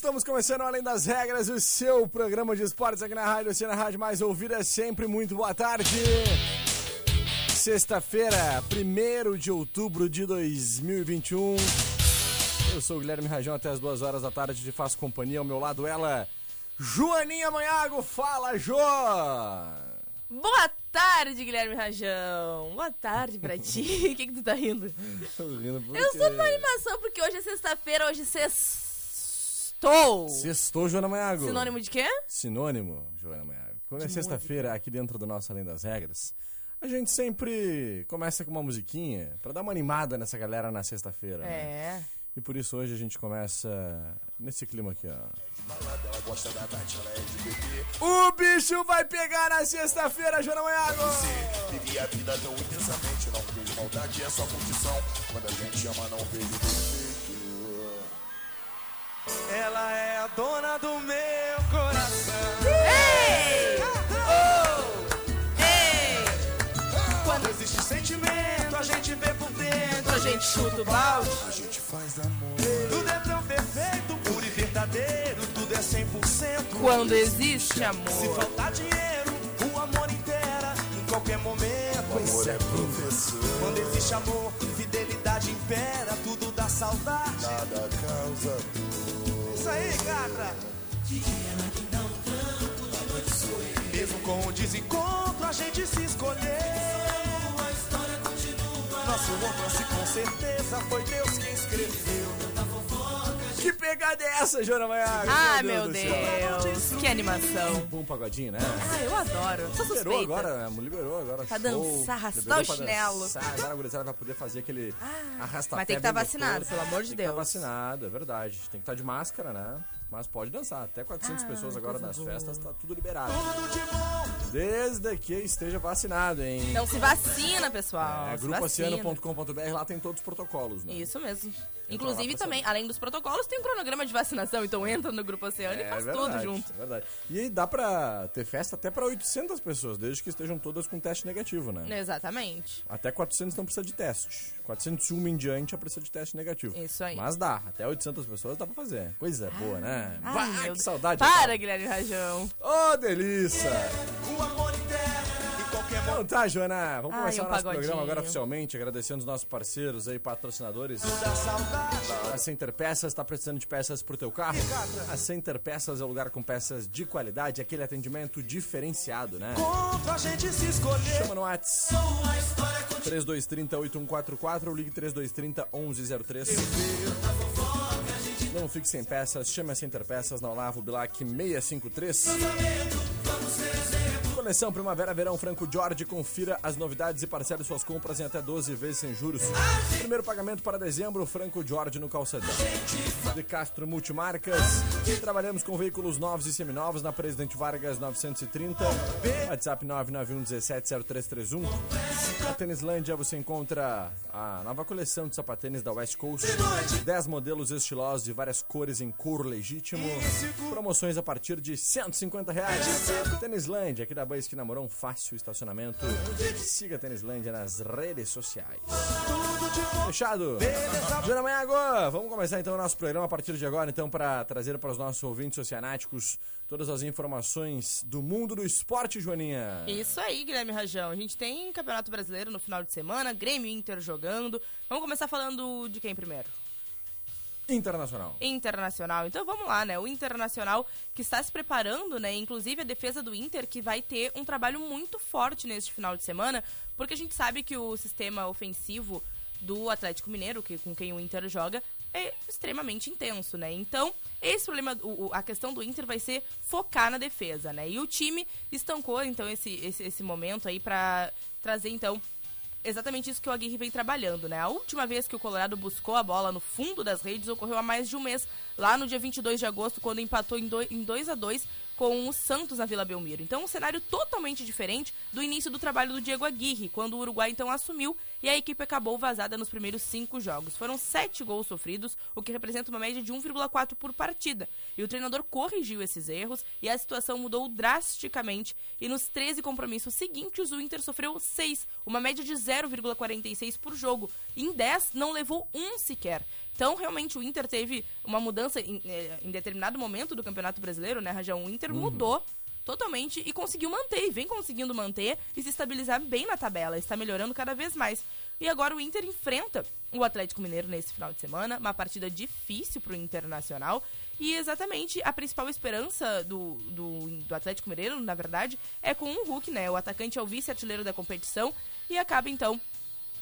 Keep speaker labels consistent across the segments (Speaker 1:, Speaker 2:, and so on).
Speaker 1: Estamos começando Além das Regras, o seu programa de esportes aqui na Rádio Oceana Rádio Mais Ouvida. Sempre muito boa tarde. Sexta-feira, 1 de outubro de 2021. Eu sou o Guilherme Rajão, até as duas horas da tarde te faço companhia. Ao meu lado, ela, Joaninha Manhago. Fala, Jo!
Speaker 2: Boa tarde, Guilherme Rajão. Boa tarde pra ti. O que, que tu tá rindo?
Speaker 1: Tô rindo porque...
Speaker 2: Eu sou numa animação porque hoje é sexta-feira, hoje sextou.
Speaker 1: Sextou, Joana Manhago.
Speaker 2: Sinônimo de quê?
Speaker 1: Sinônimo, Joana Manhago. Quando é sexta-feira, aqui dentro do nosso Além das Regras, a gente sempre começa com uma musiquinha pra dar uma animada nessa galera na sexta-feira. né?
Speaker 2: É.
Speaker 1: E por isso hoje a gente começa nesse clima aqui, ó. O bicho vai pegar na sexta-feira, Joana Manhago!
Speaker 3: Vivi a vida tão intensamente, não vejo maldade, é só condição. Quando a gente ama, não vejo.
Speaker 4: Ela é a dona do meu coração.
Speaker 2: Ei! Ei!
Speaker 4: Quando existe sentimento, a gente vê por dentro.
Speaker 2: A gente chuta o balde.
Speaker 3: A gente faz amor.
Speaker 4: Tudo é tão perfeito, puro e verdadeiro. Tudo é 100%.
Speaker 2: Quando existe
Speaker 4: Se
Speaker 2: amor.
Speaker 4: faltar dinheiro, o amor inteira. Em qualquer momento,
Speaker 3: Amor é professor,
Speaker 4: Quando existe amor, fidelidade impera. Tudo saudade.
Speaker 3: nada causa dor.
Speaker 4: Isso aí, gata. Mesmo com o desencontro, a gente se escolheu. Nosso romance com certeza foi Deus quem escreveu.
Speaker 1: Que pegada é essa, Joana Manhago?
Speaker 2: Ah, meu
Speaker 1: céu.
Speaker 2: Deus. Que animação.
Speaker 1: Bom pagodinho, né?
Speaker 2: Ah, eu adoro. Sou
Speaker 1: Liberou
Speaker 2: suspeita.
Speaker 1: agora, né? liberou agora.
Speaker 2: Pra dançar, arrastar
Speaker 1: Liberou
Speaker 2: o chinelo.
Speaker 1: dançar. Agora a gurizada vai poder fazer aquele arrasta
Speaker 2: mas tem que tá vacinado, pelo amor de
Speaker 1: Tem que estar
Speaker 2: Deus.
Speaker 1: vacinado, é verdade. Tem que estar de máscara, né? Mas pode dançar. Até 400
Speaker 2: Ah,
Speaker 1: pessoas agora nas
Speaker 2: boa.
Speaker 1: festas, tá tudo liberado. Desde que esteja vacinado, hein?
Speaker 2: Então se vacina, pessoal.
Speaker 1: É, grupoceano.com.br, lá tem todos os protocolos, né?
Speaker 2: Isso mesmo.
Speaker 1: lá
Speaker 2: Inclusive também, além dos protocolos, tem um cronograma de vacinação. Então entra no Grupo Oceano e faz
Speaker 1: verdade,
Speaker 2: tudo junto.
Speaker 1: É verdade. E aí dá pra ter festa até pra 800 pessoas, desde que estejam todas com teste negativo, né?
Speaker 2: Exatamente.
Speaker 1: Até 400 não precisa de teste. 401 em diante já precisa de teste negativo.
Speaker 2: Isso aí.
Speaker 1: Mas dá, até 800 pessoas dá pra fazer. Coisa boa, né?
Speaker 2: Ai,
Speaker 1: Vai,
Speaker 2: meu
Speaker 1: que saudade.
Speaker 2: Para, Guilherme Rajão.
Speaker 1: Ô, delícia!
Speaker 4: O amor
Speaker 1: Então tá, Joana, vamos
Speaker 2: Ai,
Speaker 1: começar
Speaker 2: um
Speaker 1: o nosso
Speaker 2: pagodinho.
Speaker 1: programa agora oficialmente, agradecendo os nossos parceiros aí, patrocinadores. A Center Peças, tá precisando de peças pro teu carro? A Center Peças é o lugar com peças de qualidade, aquele atendimento diferenciado, né?
Speaker 4: Contra a gente se escolher.
Speaker 1: Chama no WhatsApp 3230 8144 ou ligue 3230 1103. Não fique sem peças, chame a Center Peças na Olavo Bilac 653. Coleção Primavera Verão Franco Jorge, confira as novidades e parcele suas compras em até 12 vezes sem juros. Primeiro pagamento para dezembro, Franco Jorge no Calçadão. De Castro Multimarcas, trabalhamos com veículos novos e seminovos na Presidente Vargas 930, WhatsApp 991170331. Na Tênislândia você encontra a nova coleção de sapatênis da West Coast, 10 modelos estilosos de várias cores em couro legítimo, promoções a partir de 150 reais. Tênislândia, aqui da Boa Esquina Morão, fácil estacionamento. Siga a Tênislândia nas redes sociais. Fechado? Joana Manhago, vamos começar então o nosso programa a partir de agora, então, para trazer para os nossos ouvintes oceanáticos todas as informações do mundo do esporte, Joaninha.
Speaker 2: Isso aí, Guilherme Rajão. A gente tem Campeonato Brasileiro no final de semana, Grêmio Inter jogando. Vamos começar falando de quem primeiro?
Speaker 1: Internacional.
Speaker 2: Internacional. Então vamos lá, né? O Internacional que está se preparando, né? Inclusive a defesa do Inter que vai ter um trabalho muito forte neste final de semana, porque a gente sabe que o sistema ofensivo do Atlético Mineiro, que com quem o Inter joga, é extremamente intenso, né? Então, esse problema, o, a questão do Inter vai ser focar na defesa, né? E o time estancou, então, esse, esse, esse momento aí para trazer, então, exatamente isso que o Aguirre vem trabalhando, né? A última vez que o Colorado buscou a bola no fundo das redes ocorreu há mais de um mês, lá no dia 22 de agosto, quando empatou em 2 a 2 com o Santos na Vila Belmiro. Então, um cenário totalmente diferente do início do trabalho do Diego Aguirre, quando o Uruguai então assumiu e a equipe acabou vazada nos primeiros cinco jogos. Foram sete gols sofridos, o que representa uma média de 1,4 por partida. E o treinador corrigiu esses erros e a situação mudou drasticamente. E nos 13 compromissos seguintes, o Inter sofreu seis, uma média de 0,46 por jogo. Em 10 não levou um sequer. Então, realmente, o Inter teve uma mudança em, eh, em determinado momento do Campeonato Brasileiro, né, Rajão? O Inter uhum. mudou totalmente e conseguiu manter, e vem conseguindo manter e se estabilizar bem na tabela, está melhorando cada vez mais. E agora o Inter enfrenta o Atlético Mineiro nesse final de semana, uma partida difícil para o Internacional. E exatamente a principal esperança do, do, do, Atlético Mineiro, na verdade, é com o Hulk, né? O atacante é o vice-artilheiro da competição e acaba então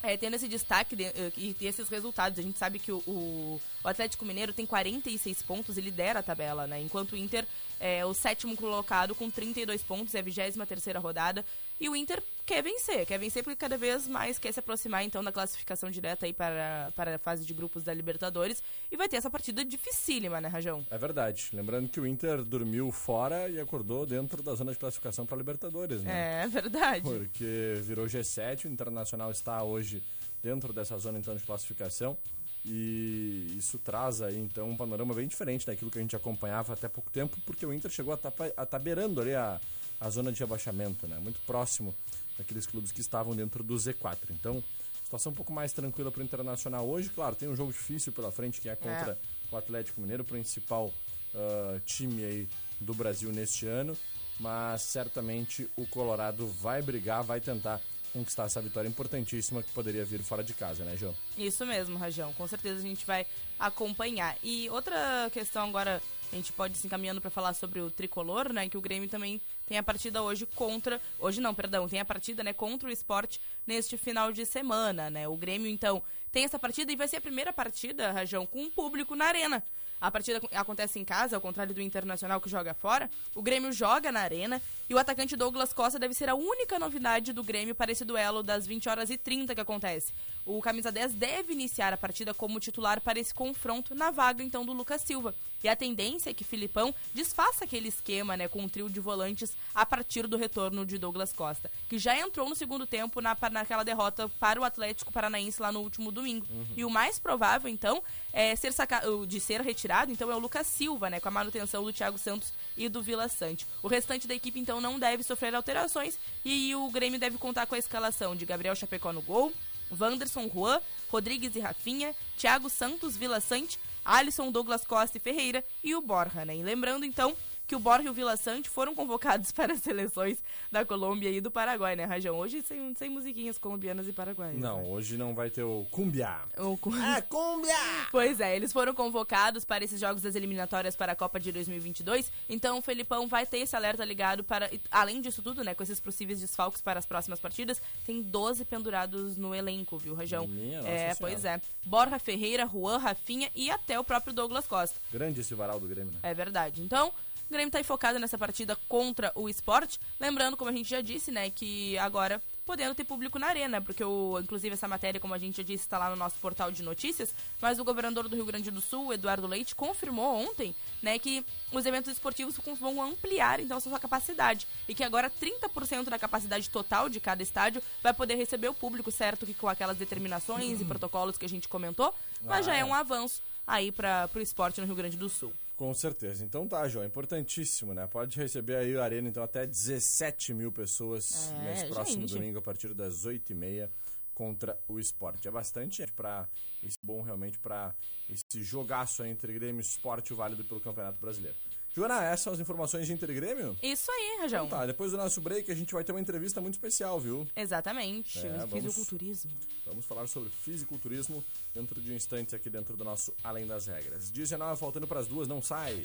Speaker 2: é, tendo esse destaque de, uh, e, e, esses resultados. A gente sabe que o, o, o, Atlético Mineiro tem 46 pontos e lidera a tabela, né? Enquanto o Inter é o sétimo colocado com 32 pontos, é a 23 terceira rodada. E o Inter quer vencer, quer vencer porque cada vez mais quer se aproximar então da classificação direta aí para, para a fase de grupos da Libertadores. E vai ter essa partida dificílima, né, Rajão?
Speaker 1: É verdade. Lembrando que o Inter dormiu fora e acordou dentro da zona de classificação para a Libertadores,
Speaker 2: né? É verdade.
Speaker 1: Porque virou G7, o Internacional está hoje dentro dessa zona então de classificação. E isso traz aí então um panorama bem diferente daquilo que a gente acompanhava até pouco tempo, porque o Inter chegou a estar tá, tá beirando ali a, a zona de rebaixamento, né? Muito próximo daqueles clubes que estavam dentro do Z4. Então, situação um pouco mais tranquila para o Internacional hoje. Claro, tem um jogo difícil pela frente que é contra é. o Atlético Mineiro, o principal uh, time aí do Brasil neste ano. Mas certamente o Colorado vai brigar, vai tentar conquistar essa vitória importantíssima que poderia vir fora de casa, né, João?
Speaker 2: Isso mesmo, Rajão. Com certeza a gente vai acompanhar. E outra questão agora, a gente pode se encaminhando para falar sobre o tricolor, né? Que o Grêmio também tem a partida hoje contra. Hoje não, perdão, tem a partida, né, contra o esporte neste final de semana, né? O Grêmio, então, tem essa partida e vai ser a primeira partida, Rajão, com o público na arena. A partida acontece em casa, ao contrário do Internacional que joga fora. O Grêmio joga na arena e o atacante Douglas Costa deve ser a única novidade do Grêmio para esse duelo das 20 horas e 30 que acontece. O camisa 10 deve iniciar a partida como titular para esse confronto na vaga então do Lucas Silva. E a tendência é que Filipão desfaça aquele esquema, né, com um trio de volantes a partir do retorno de Douglas Costa, que já entrou no segundo tempo na, naquela derrota para o Atlético Paranaense lá no último domingo. Uhum. E o mais provável, então, é ser saca... de ser retirado, então é o Lucas Silva, né, com a manutenção do Thiago Santos e do Vila Sante. O restante da equipe, então, não deve sofrer alterações e o Grêmio deve contar com a escalação de Gabriel Chapecó no gol, Wanderson Juan, Rodrigues e Rafinha, Thiago Santos, Vila Sante, Alisson, Douglas Costa e Ferreira e o Borja, né? E lembrando então que o Borja e o Vila Sante foram convocados para as seleções da Colômbia e do Paraguai, né, Rajão? Hoje sem, sem musiquinhas colombianas e paraguaias.
Speaker 1: Não,
Speaker 2: né?
Speaker 1: hoje não vai ter o cumbia.
Speaker 2: O cu...
Speaker 1: É, cumbia!
Speaker 2: Pois é, eles foram convocados para esses jogos das eliminatórias para a Copa de 2022, então o Felipão vai ter esse alerta ligado para, além disso tudo, né, com esses possíveis desfalques para as próximas partidas, tem 12 pendurados no elenco, viu, Rajão?
Speaker 1: Minha
Speaker 2: é, pois é. Borja Ferreira, Juan, Rafinha e até o próprio Douglas Costa.
Speaker 1: Grande esse varal do Grêmio, né?
Speaker 2: É verdade. Então, o Grêmio está focado nessa partida contra o esporte. Lembrando, como a gente já disse, né, que agora podendo ter público na arena, porque o, inclusive essa matéria, como a gente já disse, está lá no nosso portal de notícias, mas o governador do Rio Grande do Sul, Eduardo Leite, confirmou ontem, né, que os eventos esportivos vão ampliar então a sua capacidade e que agora 30% da capacidade total de cada estádio vai poder receber o público, certo que com aquelas determinações e protocolos que a gente comentou, mas já é um avanço aí para o esporte no Rio Grande do Sul.
Speaker 1: Com certeza. Então tá, João, importantíssimo, né? Pode receber aí a Arena, então, até 17 mil pessoas é, nesse próximo gente. domingo, a partir das 8h30, contra o esporte. É bastante para esse bom realmente para esse jogaço entre Grêmio Esporte válido pelo Campeonato Brasileiro. Joana, essas são as informações de Intergrêmio?
Speaker 2: Isso aí, Rajão.
Speaker 1: Então tá, depois do nosso break a gente vai ter uma entrevista muito especial, viu?
Speaker 2: Exatamente, é, vamos, fisiculturismo.
Speaker 1: Vamos falar sobre fisiculturismo dentro de um instante aqui dentro do nosso Além das Regras. 19 faltando para as duas, não sai.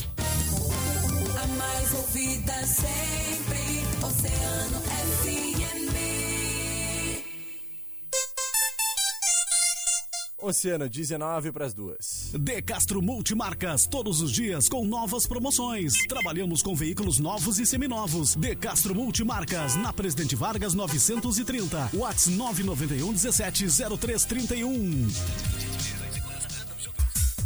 Speaker 5: A mais ouvida sempre, Oceano FM.
Speaker 1: Oceano, 19 para as duas.
Speaker 6: De Castro Multimarcas, todos os dias com novas promoções. Trabalhamos com veículos novos e seminovos. De Castro Multimarcas, na Presidente Vargas 930. Whats 991 17 0331.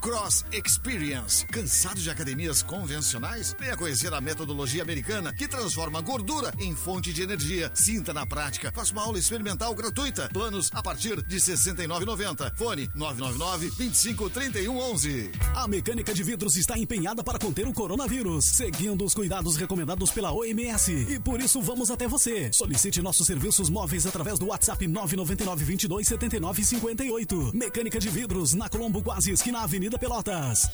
Speaker 7: Cross Experience. Cansado de academias convencionais? Venha conhecer a metodologia americana que transforma gordura em fonte de energia. Sinta na prática. Faça uma aula experimental gratuita. Planos a partir de R$ 69,90. Fone 999 25 31 11.
Speaker 6: A mecânica de vidros está empenhada para conter o coronavírus, seguindo os cuidados recomendados pela OMS. E por isso vamos até você. Solicite nossos serviços móveis através do WhatsApp 999 22 79 58. Mecânica de vidros na Colombo Quase, esquina Avenida Pelotas.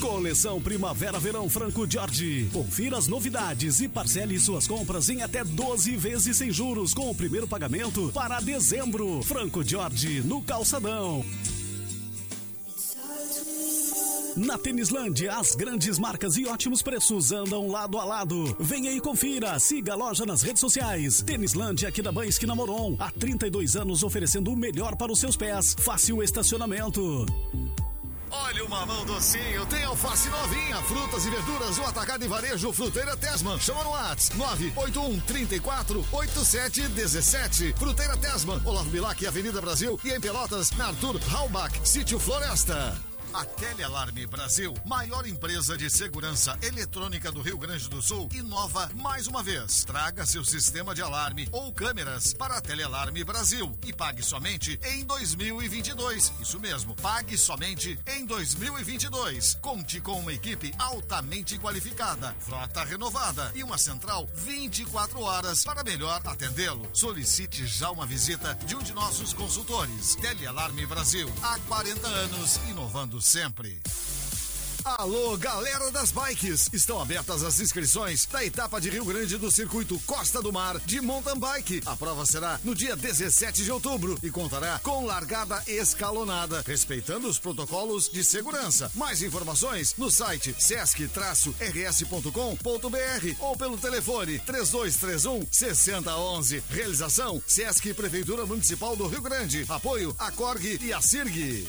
Speaker 6: Coleção Primavera Verão Franco Jorge. Confira as novidades e parcele suas compras em até 12 vezes sem juros com o primeiro pagamento para dezembro. Franco Jorge no Calçadão. Na Tênislândia, as grandes marcas e ótimos preços andam lado a lado. Venha e confira. Siga a loja nas redes sociais. Tênislândia aqui da Banha Esquina Moron. Há 32 anos oferecendo o melhor para os seus pés. Fácil estacionamento.
Speaker 7: Olha o mamão docinho, tem alface novinha, frutas e verduras, o atacado e varejo Fruteira Tesman. Chama no WhatsApp 981 34 87 17. Fruteira Tesman, Olavo Bilac, Avenida Brasil e em Pelotas, na Arthur Halbach, Sítio Floresta. A Telealarme Brasil, maior empresa de segurança eletrônica do Rio Grande do Sul, inova mais uma vez. Traga seu sistema de alarme ou câmeras para a Telealarme Brasil e pague somente em 2022. Isso mesmo, pague somente em 2022. Conte com uma equipe altamente qualificada, frota renovada e uma central 24 horas para melhor atendê-lo. Solicite já uma visita de um de nossos consultores. Telealarme Brasil, há 40 anos, inovando sempre. Alô, galera das bikes! Estão abertas as inscrições da etapa de Rio Grande do Circuito Costa do Mar de Mountain Bike. A prova será no dia 17 de outubro e contará com largada escalonada, respeitando os protocolos de segurança. Mais informações no site sesc-rs.com.br ou pelo telefone 3231 6011. Realização Sesc Prefeitura Municipal do Rio Grande. Apoio a Corg e a Sirg.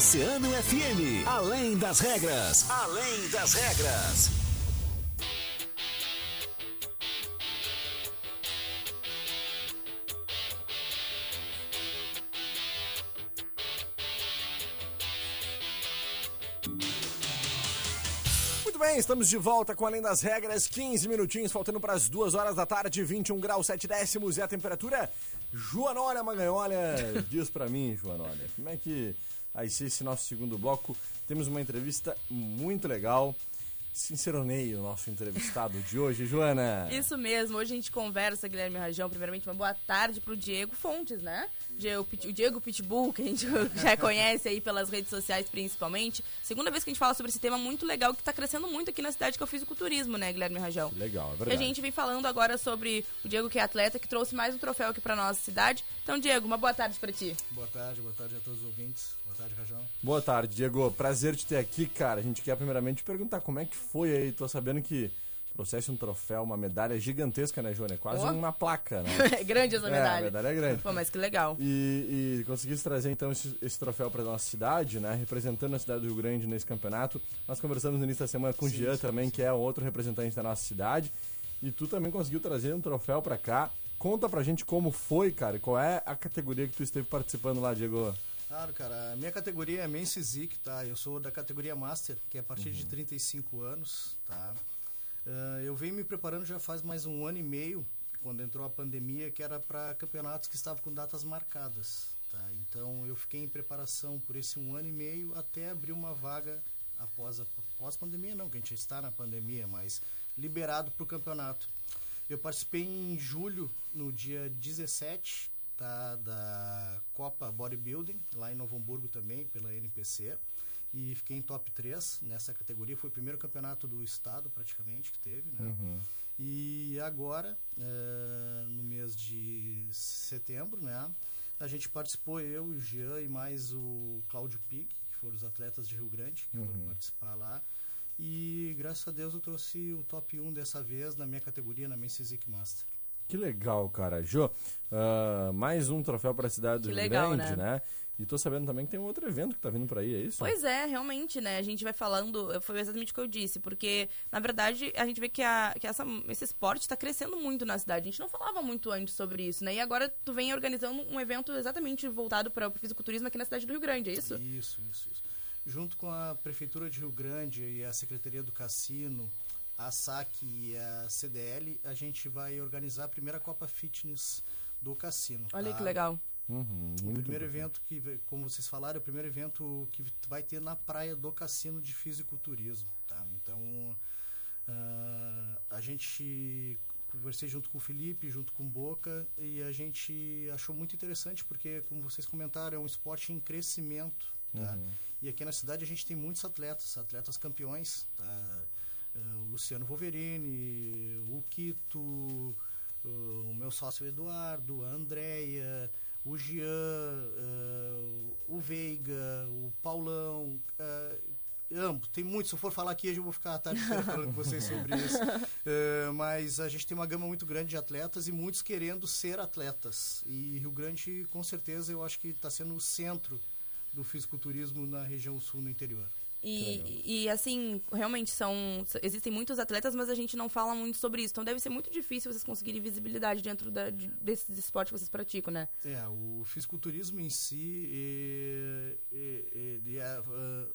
Speaker 5: Oceano FM,
Speaker 8: além das regras, além das regras.
Speaker 1: Bem, estamos de volta com Além das Regras, 15 minutinhos, faltando para as 2 horas da tarde, 21 graus 7 décimos e a temperatura. Joanólia Maganholha, diz para mim, Joanólia, como é que ser esse nosso segundo bloco? Temos uma entrevista muito legal. Sinceronei o nosso entrevistado de hoje, Joana.
Speaker 2: Isso mesmo, hoje a gente conversa, Guilherme Rajão. Primeiramente, uma boa tarde pro Diego Fontes, né? O Diego Pitbull, que a gente já conhece aí pelas redes sociais principalmente. Segunda vez que a gente fala sobre esse tema muito legal que tá crescendo muito aqui na cidade que eu fiz o culturismo, né, Guilherme Rajão?
Speaker 1: Legal, é
Speaker 2: E a
Speaker 1: verdade.
Speaker 2: gente vem falando agora sobre o Diego, que é atleta, que trouxe mais um troféu aqui pra nossa cidade. Então, Diego, uma boa tarde pra ti.
Speaker 9: Boa tarde, boa tarde a todos os ouvintes. Boa tarde, Rajão.
Speaker 1: Boa tarde, Diego. Prazer te ter aqui, cara. A gente quer primeiramente te perguntar como é que foi aí. Tô sabendo que trouxesse um troféu, uma medalha gigantesca, né, Joana? É quase
Speaker 2: Oh.
Speaker 1: uma placa, né?
Speaker 2: É grande essa
Speaker 1: É,
Speaker 2: medalha.
Speaker 1: a medalha é grande.
Speaker 2: Pô, mas que legal.
Speaker 1: E, e conseguisse trazer então esse, esse troféu para nossa cidade, né? Representando a cidade do Rio Grande nesse campeonato. Nós conversamos no início da semana com o Jean também, que é outro representante da nossa cidade. E tu também conseguiu trazer um troféu para cá. Conta pra gente como foi, cara, e qual é a categoria que tu esteve participando lá, Diego.
Speaker 9: Claro, cara, a minha categoria é Men's Physique, tá? Eu sou da categoria Master, que é a partir
Speaker 1: Uhum.
Speaker 9: de 35 anos, tá? Ah, eu venho me preparando já faz mais um ano e meio, quando entrou a pandemia, que era para campeonatos que estavam com datas marcadas. Tá? Então eu fiquei em preparação por esse um ano e meio até abrir uma vaga após a após pandemia, não, que a gente está na pandemia, mas liberado para o campeonato. Eu participei em julho, no dia 17, tá, da Copa Bodybuilding, lá em Novo Hamburgo também, pela NPC. E fiquei em top 3 nessa categoria. Foi o primeiro campeonato do estado, praticamente, que teve, né? E agora, eh, no mês de setembro, né? A gente participou, eu, o Jean e mais o Cláudio Pig, que foram os atletas de Rio Grande, que foram participar lá. E graças a Deus eu trouxe o top 1 dessa vez na minha categoria, na Men's Physique Master.
Speaker 1: Que legal, cara. Jô, ah, mais um troféu para a cidade do
Speaker 2: Que
Speaker 1: Rio
Speaker 2: legal,
Speaker 1: Grande,
Speaker 2: né?
Speaker 1: né? E tô sabendo também que tem um outro evento que tá vindo por aí, é isso?
Speaker 2: Pois é, realmente, né? A gente vai falando, foi exatamente o que eu disse, porque, na verdade, a gente vê que, a, que essa, esse esporte está crescendo muito na cidade. A gente não falava muito antes sobre isso, né? E agora tu vem organizando um evento exatamente voltado para o fisiculturismo aqui na cidade do Rio Grande, é isso?
Speaker 9: Isso, isso, isso. Junto com a Prefeitura de Rio Grande e a Secretaria do Cassino, a SAC e a CDL, a gente vai organizar a primeira Copa Fitness do Cassino.
Speaker 2: Olha
Speaker 9: tá?
Speaker 2: que legal.
Speaker 1: Uhum,
Speaker 9: O primeiro
Speaker 1: bom.
Speaker 9: evento que, como vocês falaram, é o primeiro evento que vai ter na praia do Cassino de Fisiculturismo, tá? Então, ah, a gente conversei junto com o Felipe, junto com o Boca, e a gente achou muito interessante, porque, como vocês comentaram, é um esporte em crescimento, tá? E aqui na cidade a gente tem muitos atletas, atletas campeões, tá? Ah, o Luciano Wolverini, o Quito, o meu sócio Eduardo, a Andréia, o Jean, ah, o Veiga, o Paulão, ambos, tem muitos, se eu for falar aqui, eu vou ficar a tarde falando com vocês sobre isso. Mas a gente tem uma gama muito grande de atletas e muitos querendo ser atletas. E Rio Grande, com certeza, eu acho que está sendo o centro do fisiculturismo na região sul, no interior.
Speaker 2: E, e assim, realmente são. Existem muitos atletas, mas a gente não fala muito sobre isso. Então deve ser muito difícil vocês conseguirem visibilidade dentro da, de, desses esportes que vocês praticam, né?
Speaker 9: É, o fisiculturismo em si, ele é, ah,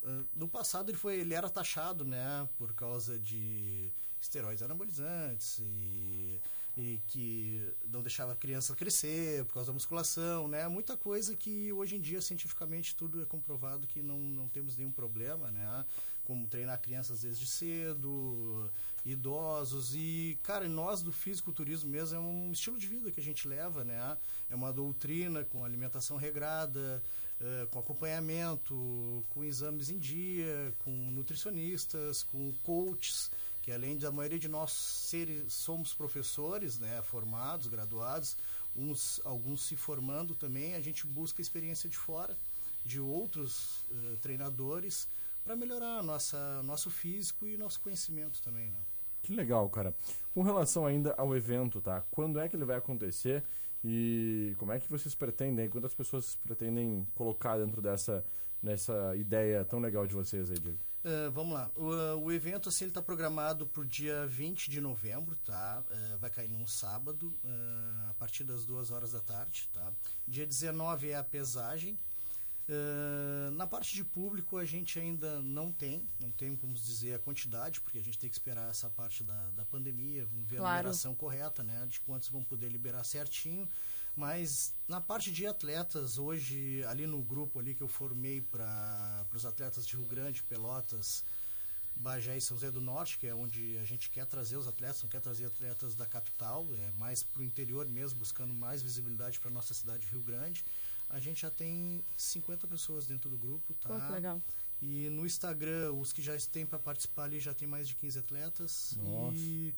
Speaker 9: ah, no passado ele foi, ele era taxado, né, por causa de esteroides anabolizantes e, e que não deixava a criança crescer por causa da musculação, né, muita coisa que hoje em dia cientificamente tudo é comprovado que não, não temos nenhum problema, né, como treinar crianças desde cedo, idosos e, cara, nós do fisiculturismo mesmo é um estilo de vida que a gente leva, né? É uma doutrina com alimentação regrada, eh, com acompanhamento, com exames em dia, com nutricionistas, com coaches, que além da maioria de nós seres, somos professores, né, formados, graduados, uns alguns se formando também, a gente busca experiência de fora de outros eh, treinadores para melhorar nossa nosso físico e nosso conhecimento também, né?
Speaker 1: Que legal, cara. Com relação ainda ao evento, tá? Quando é que ele vai acontecer e como é que vocês pretendem, quantas pessoas pretendem colocar dentro dessa, nessa ideia tão legal de vocês aí, Diego?
Speaker 9: Uh, vamos lá. O, o evento assim, está programado para o dia 20 de novembro, tá? Uh, vai cair num sábado, uh, a partir das duas horas da tarde, tá? Dia 19 é a pesagem. Na parte de público a gente ainda não tem, não tem como dizer a quantidade, porque a gente tem que esperar essa parte da, da pandemia, vamos ver a
Speaker 2: Claro.
Speaker 9: liberação correta, né? De quantos vão poder liberar certinho. Mas na parte de atletas, hoje, ali no grupo ali que eu formei para os atletas de Rio Grande, Pelotas, Bagé e São José do Norte, que é onde a gente quer trazer os atletas, não quer trazer atletas da capital, é mais para o interior mesmo, buscando mais visibilidade para nossa cidade de Rio Grande. A gente já tem 50 pessoas dentro do grupo, tá?
Speaker 2: Pô, que legal.
Speaker 9: E no Instagram, os que já têm para participar ali já tem mais de 15 atletas.
Speaker 1: Nossa.
Speaker 9: E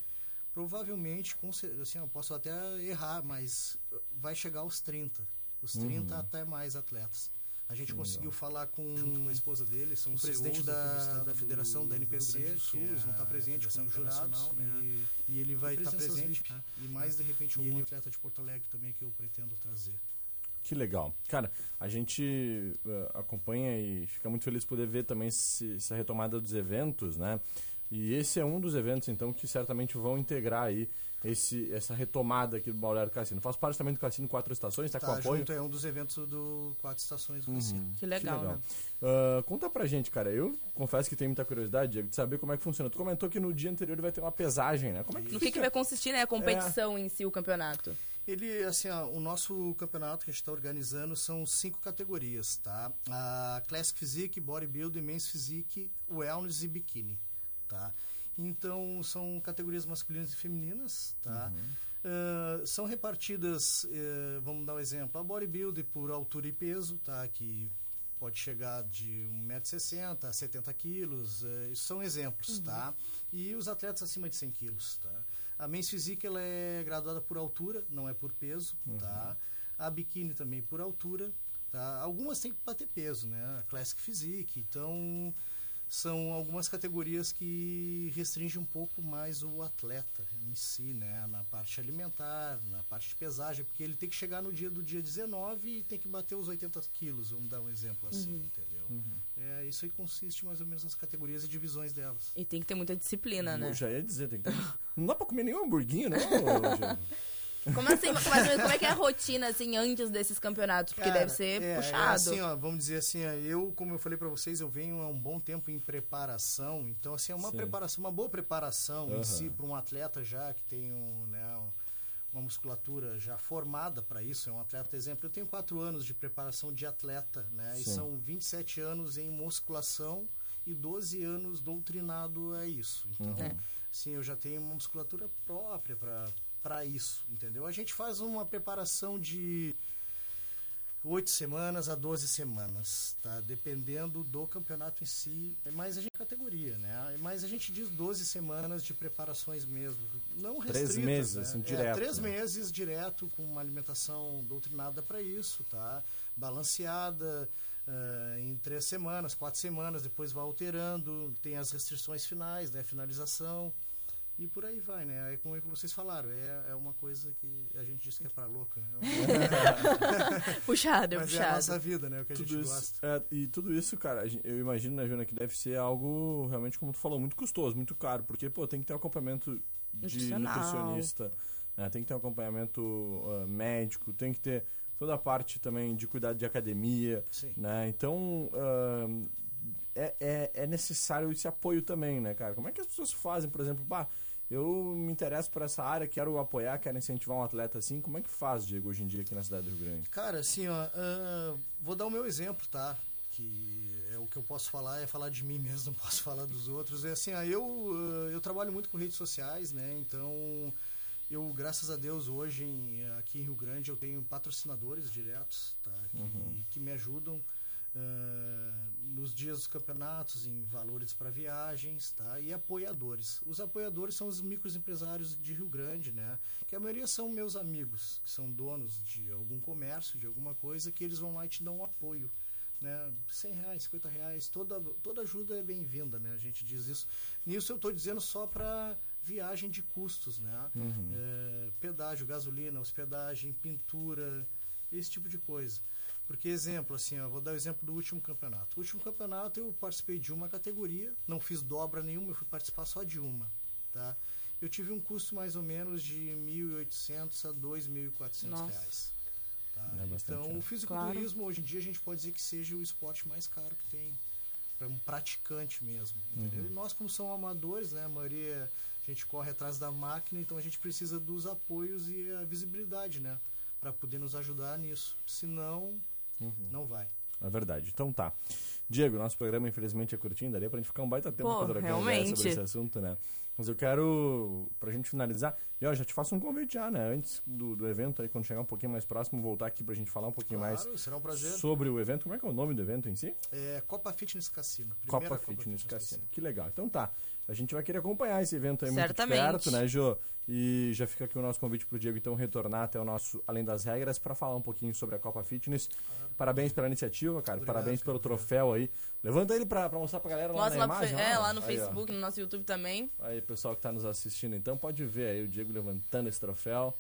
Speaker 9: provavelmente, com assim, eu posso até errar, mas vai chegar aos 30. Os 30
Speaker 1: Uhum.
Speaker 9: até mais atletas. A gente
Speaker 1: Que
Speaker 9: conseguiu
Speaker 1: legal.
Speaker 9: falar com,
Speaker 10: Junto com a esposa dele, são
Speaker 9: o presidente da, da
Speaker 10: do-
Speaker 9: federação da
Speaker 10: do
Speaker 9: NPC,
Speaker 10: Rio Grande do Sul, eles vão
Speaker 9: é
Speaker 10: estar
Speaker 9: a
Speaker 10: presentes como jurados,
Speaker 9: Internacional,
Speaker 10: né?
Speaker 9: e, e ele vai estar
Speaker 10: presenças
Speaker 9: presente.
Speaker 10: VIP, né?
Speaker 9: E mais de repente algum
Speaker 10: ele-
Speaker 9: atleta de Porto Alegre também que eu pretendo trazer.
Speaker 1: Que legal. Cara, a gente eh, acompanha e fica muito feliz de poder ver também esse- essa retomada dos eventos, né? E esse é um dos eventos, então, que certamente vão integrar aí esse, essa retomada aqui do Balneário Cassino. Faz parte também do Cassino Quatro Estações, tá, com
Speaker 9: Tá
Speaker 1: apoio?
Speaker 9: junto, é um dos eventos do Quatro Estações do
Speaker 1: Uhum.
Speaker 9: Cassino.
Speaker 2: Que legal, né?
Speaker 1: Ah, conta pra gente, cara. Eu confesso que tenho muita curiosidade, Diego, de saber como é que funciona. Tu comentou que no dia anterior vai ter uma pesagem, né? Como é que
Speaker 2: No que, que vai consistir, né, a competição em si, o campeonato?
Speaker 9: Ele, assim, ó, o nosso campeonato que a gente está organizando são cinco categorias, tá? A Classic Physique, Bodybuilding, Men's Physique, Wellness e Bikini, tá? Então, são categorias masculinas e femininas, tá? Ah, são repartidas, eh, vamos dar um exemplo, a Bodybuilding por altura e peso, tá? Que pode chegar de 1,60m a 70 quilos, eh, isso são exemplos, tá? E os atletas acima de 100 quilos, tá? A Men's Physique, ela é graduada por altura, não é por peso, tá? A Bikini também por altura, tá? Algumas têm que bater peso, né? A Classic Physique, então são algumas categorias que restringem um pouco mais o atleta em si, né? Na parte alimentar, na parte de pesagem, porque ele tem que chegar no dia do dia 19 e tem que bater os 80 quilos, vamos dar um exemplo assim, entendeu? É, isso aí consiste mais ou menos nas categorias e divisões delas.
Speaker 2: E tem que ter muita disciplina, né?
Speaker 1: Eu já ia dizer, tem que ter... Não dá pra comer nenhum hamburguinho, não?
Speaker 2: Como assim, menos, como é que é a rotina, assim, antes desses campeonatos? Porque
Speaker 9: Cara,
Speaker 2: deve ser
Speaker 9: é,
Speaker 2: puxado.
Speaker 9: É assim, ó, vamos dizer assim, ó, eu, como eu falei pra vocês, eu venho há um bom tempo em preparação, então assim, é uma
Speaker 1: Sim.
Speaker 9: preparação, uma boa preparação
Speaker 1: Aham.
Speaker 9: em si para um atleta já que tem um, né, um- uma musculatura já formada para isso, é um atleta, exemplo, eu tenho quatro anos de preparação de atleta, né, e
Speaker 1: Sim.
Speaker 9: são 27 anos em musculação e 12 anos doutrinado a isso. Então,
Speaker 1: Uhum.
Speaker 9: sim, eu já tenho uma musculatura própria para para isso, entendeu? A gente faz uma preparação de oito semanas a 12 semanas, tá? Dependendo do campeonato em si, é mais a gente categoria, né? É mais a gente diz 12 semanas de preparações mesmo, não
Speaker 1: Três
Speaker 9: restritas,
Speaker 1: meses,
Speaker 9: né?
Speaker 1: assim,
Speaker 9: É,
Speaker 1: direto,
Speaker 9: três
Speaker 1: né?
Speaker 9: meses direto com uma alimentação doutrinada para isso, tá? Balanceada eh, em três semanas, quatro semanas, depois vai alterando, tem as restrições finais, né? Finalização. E por aí vai, né? Aí, como é que vocês falaram, é, é uma coisa que a gente diz que é pra louca. Né?
Speaker 2: Puxado, é
Speaker 9: Mas é a
Speaker 2: puxado.
Speaker 9: nossa vida, né? O que a gente
Speaker 1: Tudo isso,
Speaker 9: gosta.
Speaker 1: é, e tudo isso, cara, a eu imagino, né, Juna, que deve ser algo realmente, como tu falou, muito custoso, muito caro, porque, pô, tem que ter um acompanhamento de nutricionista, né, tem que ter um acompanhamento ah, médico, tem que ter toda a parte também de cuidado de academia,
Speaker 9: Sim.
Speaker 1: né, então ah, é, é, é necessário esse apoio também, né, cara? Como é que as pessoas fazem, por exemplo, bah, eu me interesso por essa área, quero apoiar, quero incentivar um atleta assim, como é que faz, Diego, hoje em dia aqui na cidade do Rio Grande?
Speaker 9: Cara, assim, ó, ah, vou dar o meu exemplo, tá? Que é o que eu posso falar, é falar de mim mesmo, não posso falar dos outros. É assim, ó, eu, ah, eu trabalho muito com redes sociais, né? Então, eu, graças a Deus, hoje em- aqui em Rio Grande, eu tenho patrocinadores diretos, tá? Que, que me ajudam ah, nos dias dos campeonatos, em valores para viagens, tá? E apoiadores. Os apoiadores são os microempresários de Rio Grande, né? Que a maioria são meus amigos, que são donos de algum comércio, de alguma coisa, que eles vão lá e te dão um apoio. Né? 100 reais, 50 reais, toda, toda ajuda é bem-vinda, né? A gente diz isso. Nisso eu estou dizendo só para viagem de custos, né? É, pedágio, gasolina, hospedagem, pintura, esse tipo de coisa. Porque, exemplo, assim, ó, vou dar o exemplo do último campeonato. O último campeonato eu participei de uma categoria, não fiz dobra nenhuma, eu fui participar só de uma, tá? Eu tive um custo mais ou menos de 1.800 a 2.400
Speaker 2: Nossa.
Speaker 9: reais. tá?
Speaker 1: É bastante,
Speaker 9: então,
Speaker 1: né?
Speaker 9: o fisiculturismo hoje em dia a gente pode dizer que seja o esporte mais caro que tem para um praticante mesmo, entendeu?
Speaker 1: Uhum.
Speaker 9: E nós como somos amadores, né, a maioria a gente corre atrás da máquina, então a gente precisa dos apoios e a visibilidade, né, para poder nos ajudar nisso. Senão,
Speaker 1: Uhum.
Speaker 9: não vai.
Speaker 1: É verdade. Então tá. Diego, nosso programa infelizmente é curtinho, daria pra gente ficar um baita tempo
Speaker 2: Pô,
Speaker 1: pra trocar ideia
Speaker 2: realmente.
Speaker 1: sobre esse assunto, né? Mas eu quero, pra gente finalizar, e ó, já te faço um convite já, né? Antes do, do evento aí, quando chegar um pouquinho mais próximo, voltar aqui pra gente falar um pouquinho
Speaker 9: Claro,
Speaker 1: mais
Speaker 9: será um prazer.
Speaker 1: sobre o evento. Como é que é o nome do evento em si?
Speaker 9: É Copa Fitness Cassino. primeira
Speaker 1: Copa Fitness Cassino. Que legal. Então tá. A gente vai querer acompanhar esse evento aí muito de
Speaker 2: Certamente.
Speaker 1: perto, né, Jô? E já fica aqui o nosso convite pro Diego, então, retornar até o nosso Além das Regras para falar um pouquinho sobre a Copa Fitness. Parabéns pela iniciativa, cara.
Speaker 9: Obrigado,
Speaker 1: Parabéns pelo
Speaker 9: cara.
Speaker 1: troféu aí. Levanta ele pra, pra mostrar pra galera lá
Speaker 2: Mostra
Speaker 1: na
Speaker 2: lá, pro fe-
Speaker 1: imagem.
Speaker 2: é,
Speaker 1: ó.
Speaker 2: lá no
Speaker 1: Aí, ó.
Speaker 2: Facebook, no nosso YouTube também.
Speaker 1: Aí, pessoal que tá nos assistindo, então, pode ver aí o Diego levantando esse troféu.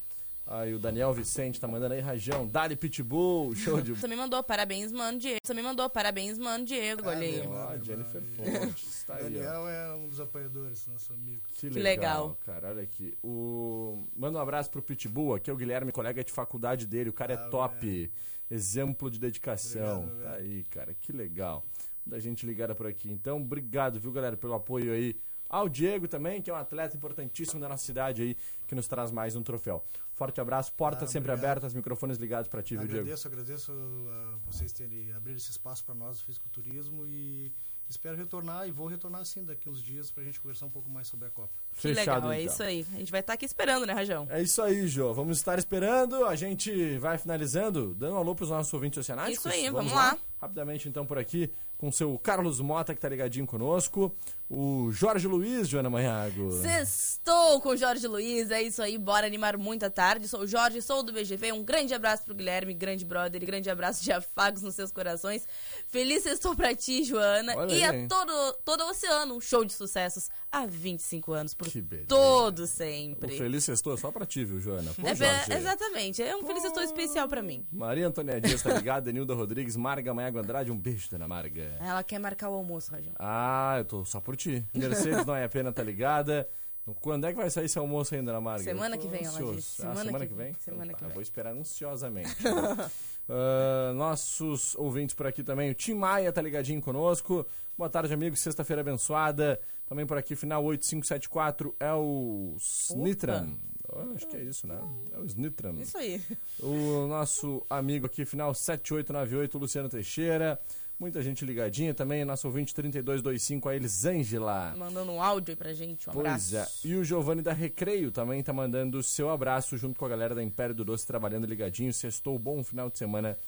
Speaker 1: Aí o Daniel Vicente tá mandando aí, Rajão, Dali Pitbull, show de
Speaker 2: Você me mandou parabéns, mano, Diego. Você me mandou parabéns, mano, Diego. Olha aí.
Speaker 1: Ó, Jennifer Fontes, tá aí, ó.
Speaker 9: Daniel é um dos apoiadores, nosso amigo.
Speaker 1: Que
Speaker 2: Que
Speaker 1: legal,
Speaker 2: legal.
Speaker 1: cara. Olha aqui. O... Manda um abraço pro Pitbull. Aqui é o Guilherme, colega de faculdade dele. O cara é top. Exemplo de dedicação.
Speaker 9: Obrigado,
Speaker 1: tá aí, cara. Que legal. Da gente ligada por aqui. Então, obrigado, viu, galera, pelo apoio aí. Ao Diego também, que é um atleta importantíssimo da nossa cidade aí, que nos traz mais um troféu. Forte abraço, portas
Speaker 9: Ah,
Speaker 1: sempre abertas, microfones ligados pra ti, viu, Diego?
Speaker 9: Agradeço, agradeço a vocês terem abrido esse espaço para nós do fisiculturismo e espero retornar e vou retornar sim daqui uns dias pra gente conversar um pouco mais sobre a Copa.
Speaker 2: Que legal, é isso aí. A gente vai estar aqui esperando, né, Rajão?
Speaker 1: É isso aí, Jô. Vamos estar esperando. A gente vai finalizando, dando um alô pros nossos ouvintes oceanáticos.
Speaker 2: Isso aí, vamos lá.
Speaker 1: Rapidamente, então, por aqui, com o seu Carlos Mota, que tá ligadinho conosco. O Jorge Luiz, Joana Manhago.
Speaker 2: Sextou com o Jorge Luiz, é isso aí, bora animar muito a tarde. Sou o Jorge, sou do BGV. Um grande abraço pro Guilherme, grande brother, grande abraço de afagos nos seus corações. Feliz sextou pra ti, Joana,
Speaker 1: Olha
Speaker 2: e
Speaker 1: aí,
Speaker 2: todo, todo o oceano. Um show de sucessos há 25 anos, por todo
Speaker 1: O
Speaker 2: sempre.
Speaker 1: Feliz Sextou é só pra ti, viu, Joana? Pô,
Speaker 2: É, exatamente, é um feliz sextou especial pra mim.
Speaker 1: Maria Antônia Dias tá ligada, Nilda Rodrigues, Marga Manhago Andrade. Um beijo, dona Marga.
Speaker 2: Ela quer marcar o almoço, Rajão.
Speaker 1: Ah, eu tô só por ti. Mercedes não é a pena, tá ligada. Quando é que vai sair esse almoço ainda, Ana Marga?
Speaker 2: Semana que vem, ela
Speaker 1: ansioso.
Speaker 2: disse.
Speaker 1: Ah,
Speaker 2: Semana
Speaker 1: semana
Speaker 2: que
Speaker 1: que
Speaker 2: vem.
Speaker 1: vem?
Speaker 2: Semana
Speaker 1: Então
Speaker 2: que
Speaker 1: tá,
Speaker 2: vem.
Speaker 1: Vou esperar ansiosamente. Ah, nossos ouvintes por aqui também. O Tim Maia tá ligadinho conosco. Boa tarde, amigos. Sexta-feira abençoada. Também por aqui, final 8574 é o Snitram. Oh, acho que é isso, né? É o Snitram.
Speaker 2: Isso aí.
Speaker 1: O nosso amigo aqui, final 7898, Luciano Teixeira. Muita gente ligadinha também. Nosso ouvinte 3225, a Elisângela.
Speaker 2: Mandando um áudio aí pra gente, um
Speaker 1: Pois
Speaker 2: abraço.
Speaker 1: é. E o Giovanni da Recreio também tá mandando o seu abraço junto com a galera da Império do Doce trabalhando ligadinho. Sextou, bom final de semana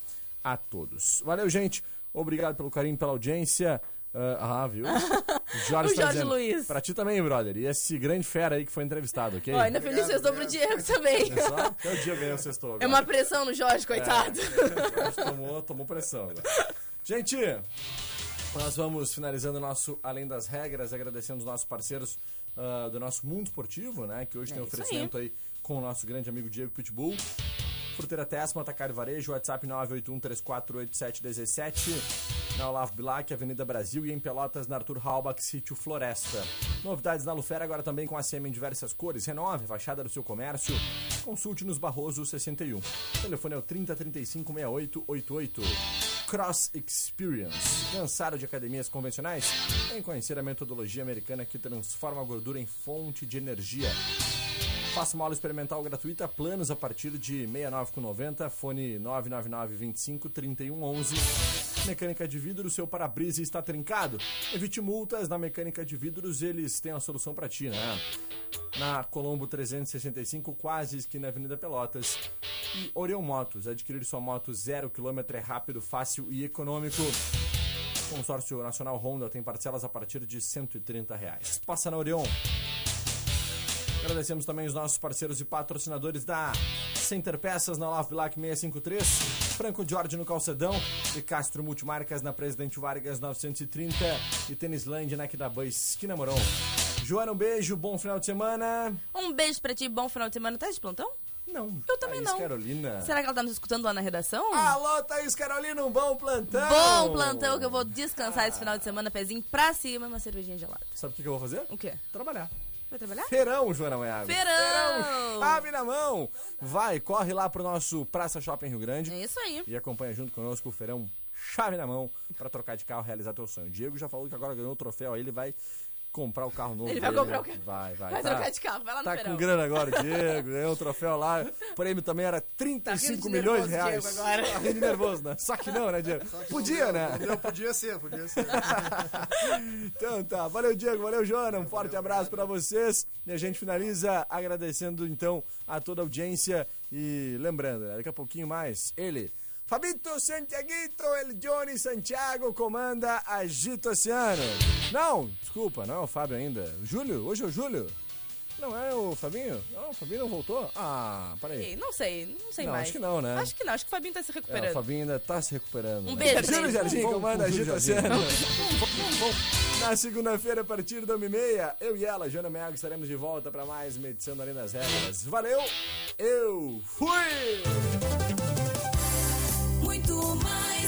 Speaker 1: a todos. Valeu, gente. Obrigado pelo carinho, pela audiência. Ah, ah, viu? Jorge
Speaker 2: O
Speaker 1: tá
Speaker 2: Jorge
Speaker 1: dizendo,
Speaker 2: Luiz.
Speaker 1: Pra ti também, brother. E esse grande fera aí que foi entrevistado, ok?
Speaker 2: Ainda feliz sextou pro Diego também.
Speaker 1: É só até o dia ganhou o sextou.
Speaker 2: É uma pressão no Jorge, coitado.
Speaker 1: É, Jorge tomou, tomou pressão agora. Gente, nós vamos finalizando o nosso Além das Regras, agradecendo os nossos parceiros ah, do nosso mundo esportivo, né? Que hoje
Speaker 2: É
Speaker 1: tem
Speaker 2: isso
Speaker 1: oferecimento aí. com o nosso grande amigo Diego Pitbull. Fruteira Tesma, Atacar e Varejo, WhatsApp 981348717. Na Olavo Bilac, Avenida Brasil e em Pelotas, na Arthur Halbach, Sítio Floresta. Novidades na Lufera agora também com a CM em diversas cores. Renove, fachada do seu comércio. Consulte nos Barroso 61. O telefone é o 3035 6888. Cross Experience. Cansado de academias convencionais? Vem conhecer a metodologia americana que transforma a gordura em fonte de energia. Faça uma aula experimental gratuita, planos a partir de 69,90, fone 999 25 3111. Mecânica de vidro, seu para-brisa está trincado? Evite multas, na mecânica de vidros eles têm a solução para ti, né? Na Colombo 365, quase esquina Avenida Pelotas. E Orion Motos, adquirir sua moto zero quilômetro é rápido, fácil e econômico. Consórcio Nacional Honda tem parcelas a partir de 130 reais. Passa na Orion. Agradecemos também os nossos parceiros e patrocinadores da Center Peças na Olavo Bilac 653, Franco Jorge no Calcedão e Castro Multimarcas na Presidente Vargas 930 e Tênisland na Equidaban Esquina Morão. Joana, um beijo, bom final de semana.
Speaker 2: Um beijo pra ti, bom final de semana. Tá de plantão?
Speaker 1: Não.
Speaker 2: Eu também
Speaker 1: Thaís
Speaker 2: não.
Speaker 1: Carolina.
Speaker 2: Será que ela tá nos escutando lá na redação?
Speaker 1: Alô, Thaís Carolina, um bom plantão.
Speaker 2: Bom plantão que eu vou descansar esse final de semana, pezinho pra cima, uma cervejinha gelada.
Speaker 1: Sabe o que que eu vou fazer?
Speaker 2: O quê?
Speaker 1: Trabalhar.
Speaker 2: Vai trabalhar?
Speaker 1: Feirão, Joana Maiago.
Speaker 2: Feirão!
Speaker 1: Chave na mão. Vai, corre lá pro nosso Praça Shopping Rio Grande.
Speaker 2: É isso aí.
Speaker 1: E acompanha junto conosco o Feirão Chave na mão pra trocar de carro, realizar teu sonho. O Diego já falou que agora ganhou o troféu, aí ele vai comprar o carro novo.
Speaker 2: Ele vai
Speaker 1: dele.
Speaker 2: comprar o carro.
Speaker 1: Vai, vai.
Speaker 2: Vai
Speaker 1: tá,
Speaker 2: trocar de carro, vai lá no
Speaker 1: Tá com grana agora, Diego. Ganhou o troféu lá. O prêmio também era 35
Speaker 2: Tá de
Speaker 1: milhões de reais.
Speaker 2: Diego, agora.
Speaker 1: Tá rindo nervoso, né? Só que não, né, Diego? Podia, né?
Speaker 9: Não, podia ser, podia ser.
Speaker 1: Então tá, valeu Diego, valeu Joana, um forte abraço pra vocês e a gente finaliza agradecendo então a toda a audiência e lembrando, né, daqui a pouquinho mais, ele, Fabito Santiaguito, ele Johnny Santiago comanda Agito Oceano. Não, desculpa, não é o Fábio ainda. O Júlio, hoje é o Júlio. Não é o Fabinho? Não, o Fabinho não voltou? Ah, peraí.
Speaker 2: Não sei, não sei
Speaker 1: Não,
Speaker 2: mais.
Speaker 1: acho que não, né?
Speaker 2: Acho que não, acho que o Fabinho tá se
Speaker 1: É,
Speaker 2: recuperando.
Speaker 1: o Fabinho ainda tá se recuperando.
Speaker 2: Um
Speaker 1: né?
Speaker 2: beijo
Speaker 1: Júlio. Jardim comanda Agito. Oceano. Na segunda-feira, a partir da 1h30, eu e ela, Jana Meago, estaremos de volta para mais uma edição do Além das Regras. Valeu Eu fui! muito mais.